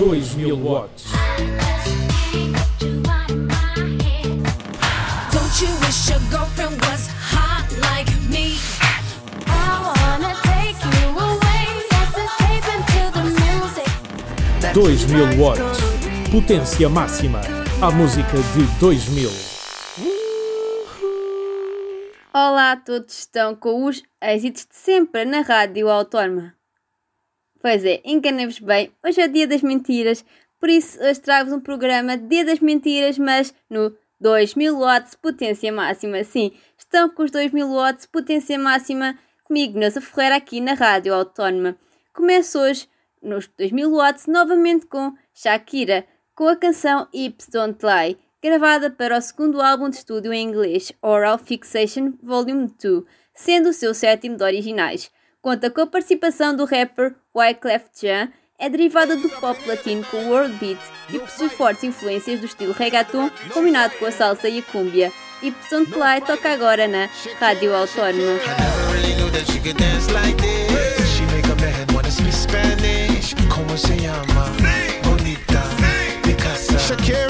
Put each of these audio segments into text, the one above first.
2000 watts. Don't you wish your girlfriend was hot like me? I wanna take you away. Let's escape into the music. 2000 watts. Potência máxima. A música de 2000. Olá a todos, estão com os êxitos de sempre na Rádio Autónoma. Pois é, enganei-vos bem, hoje é dia das mentiras, por isso hoje trago-vos um programa Dia das Mentiras, mas no 2000 watts potência máxima. Sim, estão com os 2000 watts potência máxima comigo, Neuza Ferreira, aqui na Rádio Autónoma. Começo hoje nos 2000 watts novamente com Shakira, com a canção Hips Don't Lie, gravada para o segundo álbum de estúdio em inglês, Oral Fixation Volume 2, sendo o seu sétimo de originais. Conta com a participação do rapper Wyclef Jean, é derivada do pop latino com world beat e possui fortes influências do estilo reggaeton combinado com a salsa e a cúmbia. Hips Don't Lie toca agora na Rádio Autónoma. Never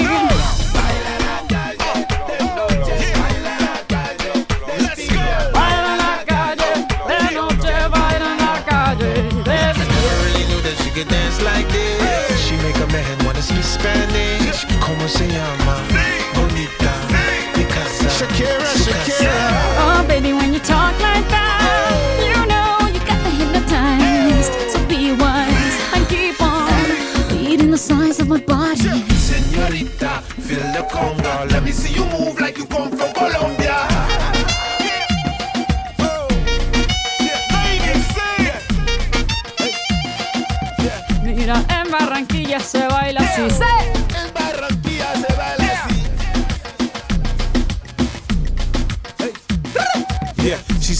Spanish. Como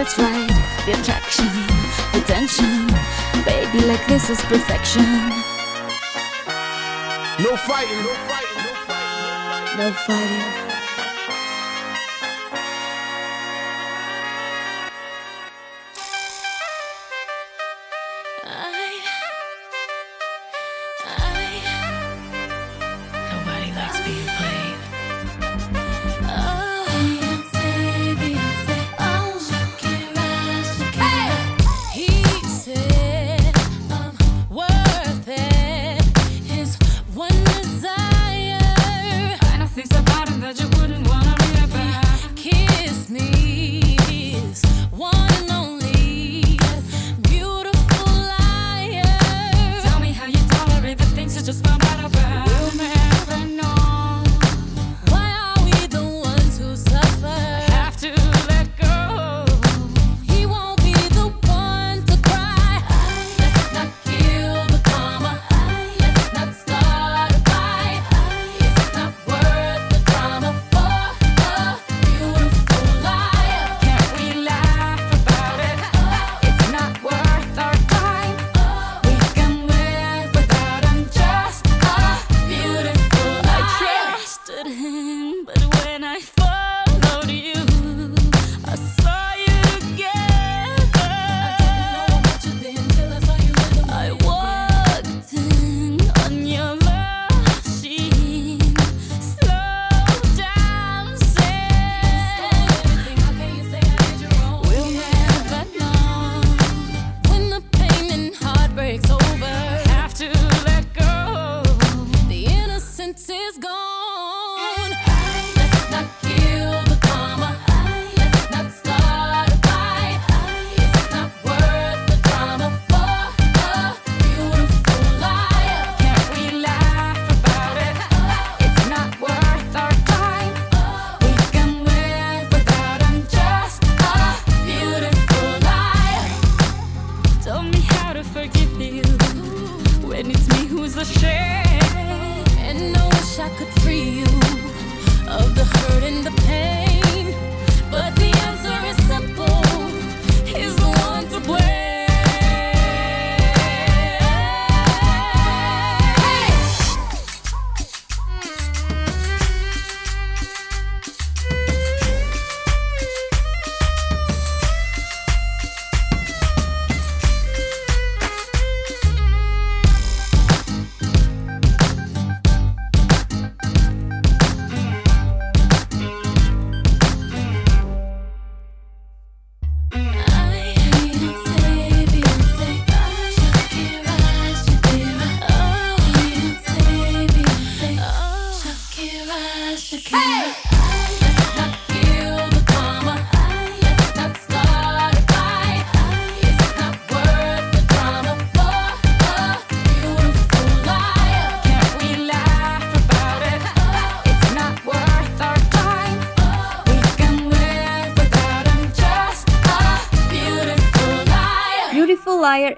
it's right. The attraction, the tension. Baby, like this is perfection. No fighting, no fighting, no fighting. No fighting.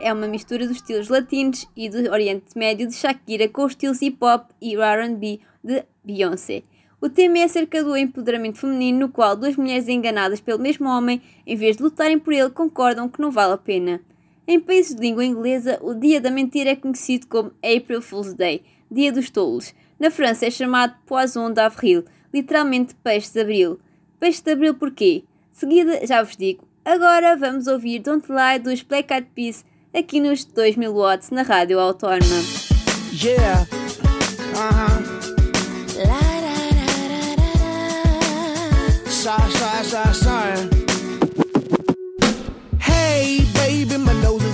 É uma mistura dos estilos latinos e do Oriente Médio de Shakira com os estilos hip hop e R&B de Beyoncé. O tema é acerca do empoderamento feminino, no qual duas mulheres enganadas pelo mesmo homem, em vez de lutarem por ele, concordam que não vale a pena. Em países de língua inglesa, o Dia da Mentira é conhecido como April Fool's Day, Dia dos Tolos. Na França é chamado Poisson d'Avril, literalmente peixe de abril. Peixe de abril porquê? Seguida já vos digo. Agora vamos ouvir Don't Lie dos Black Eyed Peas aqui nos 2000 watts na Rádio Autónoma. Yeah. Uh huh.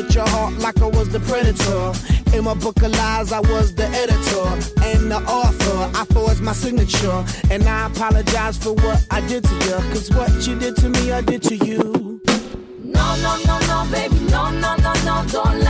With your heart like I was the predator. In my book of lies, I was the editor and the author. I forged my signature. And I apologize for what I did to you. Cause what you did to me, I did to you. No, no, no, no, baby, no, no, no, no, don't lie.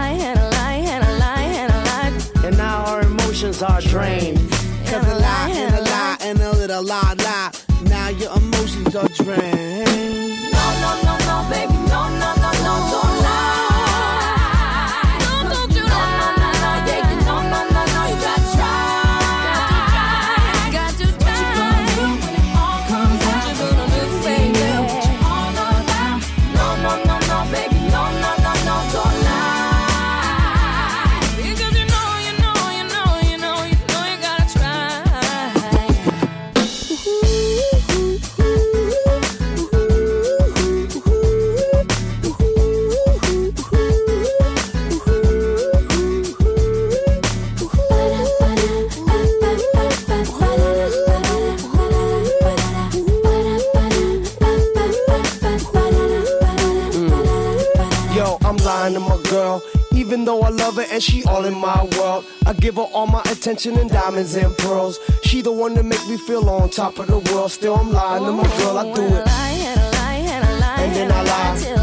Emotions are drained. Cause a lie and a lie and a little lie lie. Now your emotions are drained. Attention and diamonds and pearls. She the one that make me feel on top of the world. Still I'm lying to my girl, I do it. I lie, and I lie, and I lie, And then I lie.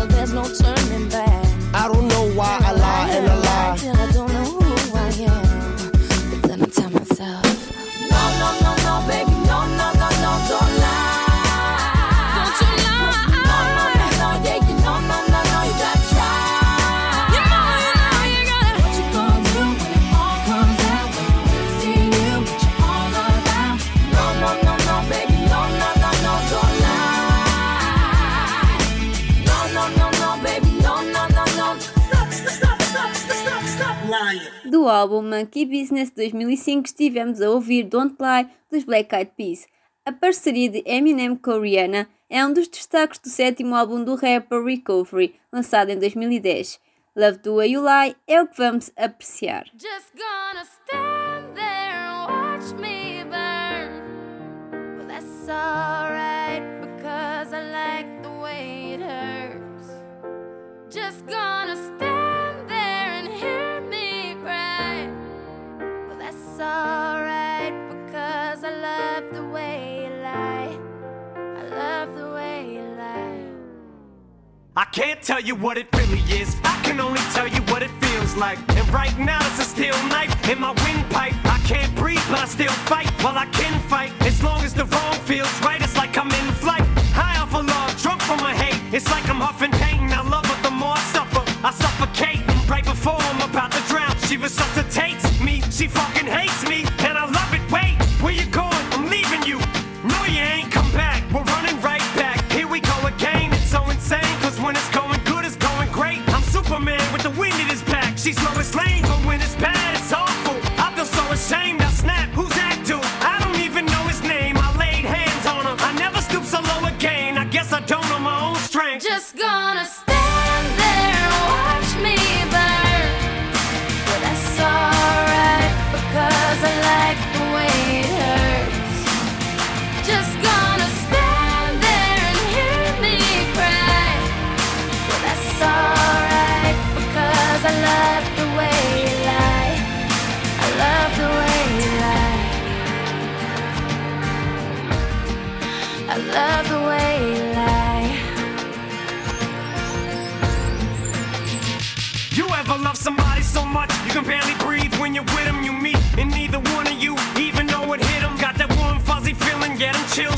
Do álbum Monkey Business 2005 estivemos a ouvir Don't Lie dos Black Eyed Peas. A parceria de Eminem com Rihanna é um dos destaques do sétimo álbum do rapper Recovery, lançado em 2010. Love the Way You Lie é o que vamos apreciar. Just I can't tell you what it really is. I can only tell you what it feels like. And right now it's a steel knife in my windpipe. I can't breathe, but I still fight. Well, I can fight as long as the wrong feels right. It's like I'm in flight, high off of love, drunk from my hate. It's like I'm huffing pain. I love her the more I suffer. I suffocate right before I'm about to drown. She resuscitates me. She fucking hates me, and I love it. Wait, where you going? I'm leaving you. No, you ain't come back. We're running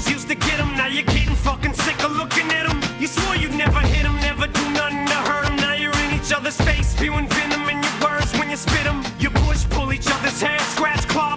get used to get them. Now you're getting fucking sick of looking at them. You swore you'd never hit them, never do nothing to hurt them. Now you're in each other's face, spewing venom in your words when you spit them. You push, pull each other's hair, scratch, claw,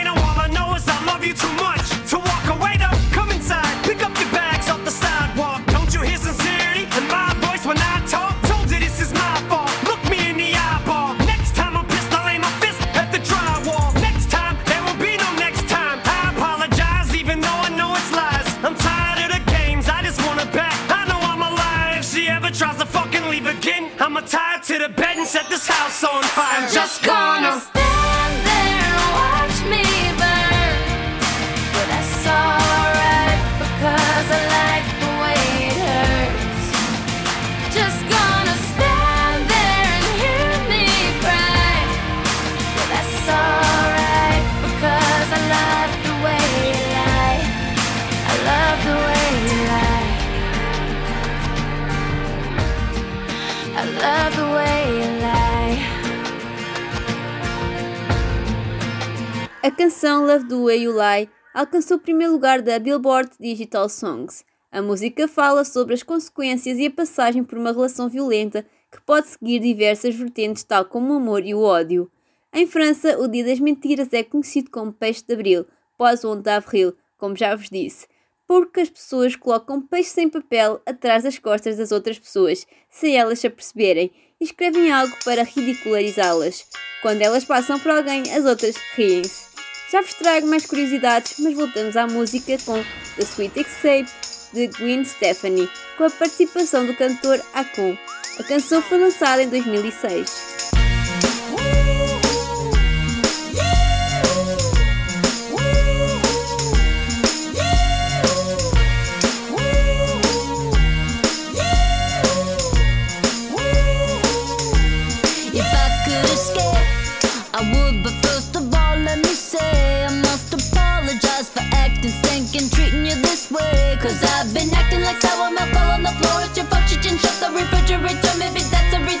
I'ma tie to the bed and set this house on fire. I'm just gonna. canção Love Do Way You Lie alcançou o primeiro lugar da Billboard Digital Songs. A música fala sobre as consequências e a passagem por uma relação violenta que pode seguir diversas vertentes, tal como o amor e o ódio. Em França, o Dia das Mentiras é conhecido como Peixe de Abril, Poisson d'Avril, como já vos disse, porque as pessoas colocam peixe sem papel atrás das costas das outras pessoas, sem elas se aperceberem, e escrevem algo para ridicularizá-las. Quando elas passam por alguém, as outras riem-se. Já vos trago mais curiosidades, mas voltamos à música com The Sweet Escape de Gwen Stefani, com a participação do cantor Akon. A canção foi lançada em 2006. Cause I've been acting like sour milk fell on the floor. It's your fault, you didn't shut the refrigerator. Maybe that's the reason.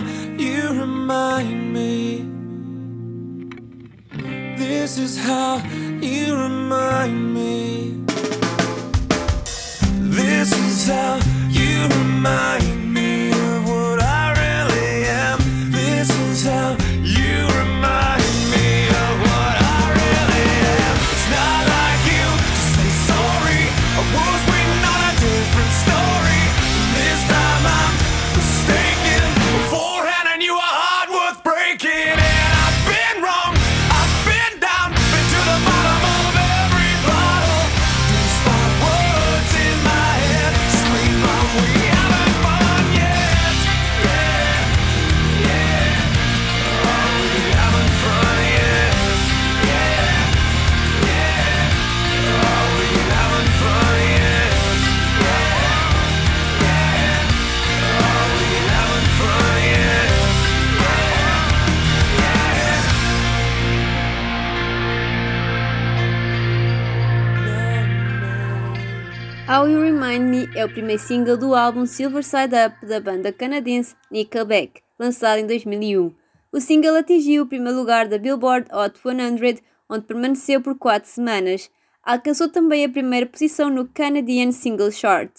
How you remind me. This is how you remind me. This is how you remind me How You Remind Me é o primeiro single do álbum Silver Side Up da banda canadense Nickelback, lançado em 2001. O single atingiu o primeiro lugar da Billboard Hot 100, onde permaneceu por 4 semanas. Alcançou também a primeira posição no Canadian Single Chart.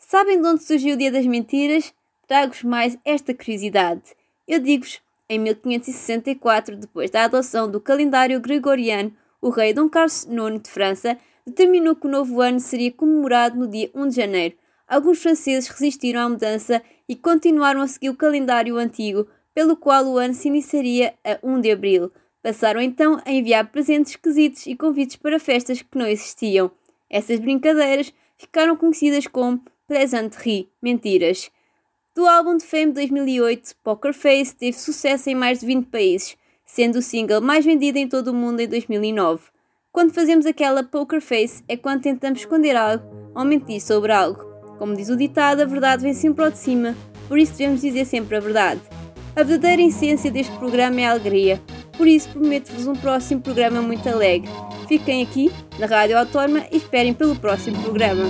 Sabem de onde surgiu o Dia das Mentiras? Trago-vos mais esta curiosidade. Eu digo-vos, em 1564, depois da adoção do calendário gregoriano, o rei Dom Carlos IX de França determinou que o novo ano seria comemorado no dia 1 de janeiro. Alguns franceses resistiram à mudança e continuaram a seguir o calendário antigo, pelo qual o ano se iniciaria a 1 de abril. Passaram então a enviar presentes esquisitos e convites para festas que não existiam. Essas brincadeiras ficaram conhecidas como plaisanteries, mentiras. Do álbum de Fame 2008, Poker Face teve sucesso em mais de 20 países, sendo o single mais vendido em todo o mundo em 2009. Quando fazemos aquela poker face é quando tentamos esconder algo ou mentir sobre algo. Como diz o ditado, a verdade vem sempre ao de cima, por isso devemos dizer sempre a verdade. A verdadeira essência deste programa é a alegria, por isso prometo-vos um próximo programa muito alegre. Fiquem aqui, na Rádio Autónoma, e esperem pelo próximo programa.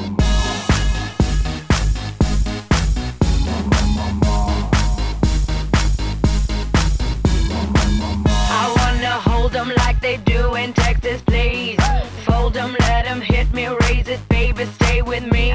In Texas, please. Fold them, let them hit me, raise it, baby, stay with me.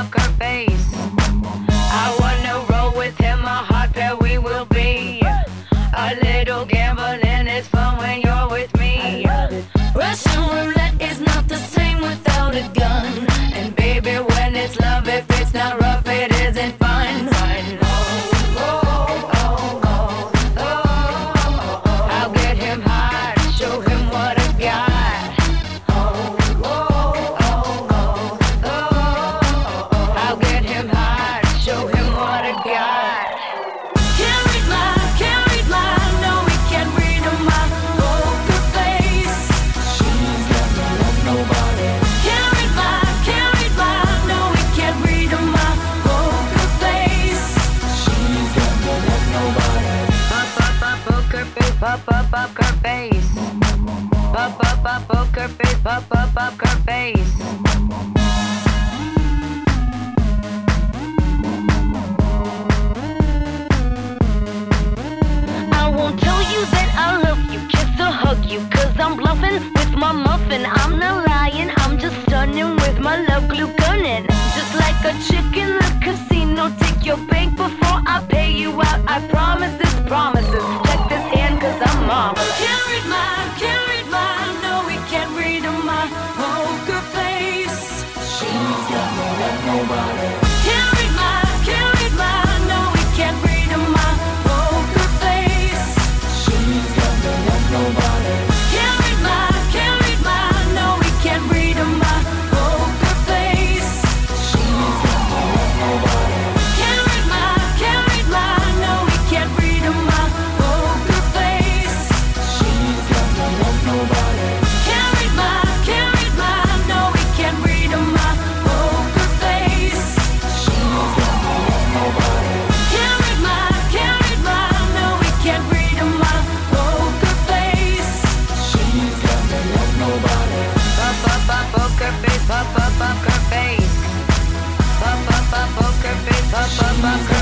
love her face. my love glue gunning. Just like a chick in the casino, take your bank before I pay you out. I poker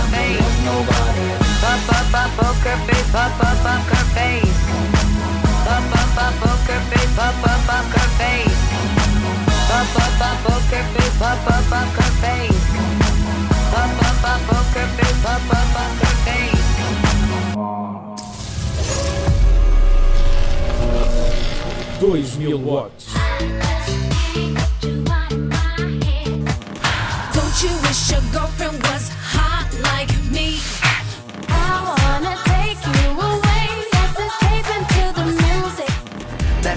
Dois mil watts. Don't you wish your girlfriend was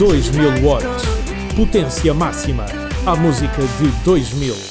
2000 watts. Potência máxima. A música de 2000.